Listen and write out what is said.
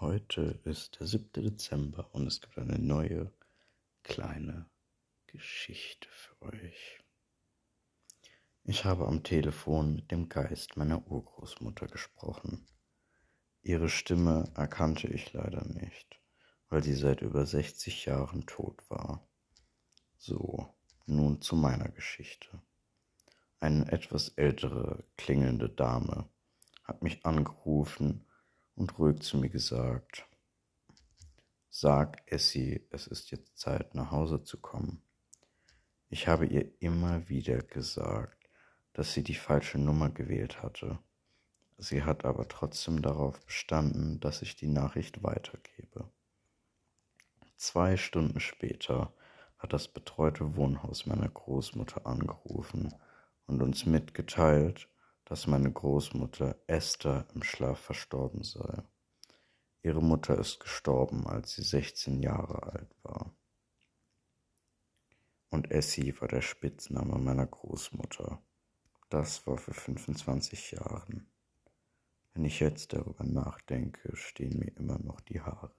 Heute ist der 7. Dezember und es gibt eine neue kleine Geschichte für euch. Ich habe am Telefon mit dem Geist meiner Urgroßmutter gesprochen. Ihre Stimme erkannte ich leider nicht, weil sie seit über 60 Jahren tot war. So, nun zu meiner Geschichte. Eine etwas ältere, klingelnde Dame hat mich angerufen und ruhig zu mir gesagt, Sag Essie, es ist jetzt Zeit, nach Hause zu kommen. Ich habe ihr immer wieder gesagt, dass sie die falsche Nummer gewählt hatte. Sie hat aber trotzdem darauf bestanden, dass ich die Nachricht weitergebe. Zwei Stunden später hat das betreute Wohnhaus meiner Großmutter angerufen und uns mitgeteilt, dass meine Großmutter Esther im Schlaf verstorben sei. Ihre Mutter ist gestorben, als sie 16 Jahre alt war. Und Essie war der Spitzname meiner Großmutter. Das war für 25 Jahren. Wenn ich jetzt darüber nachdenke, stehen mir immer noch die Haare.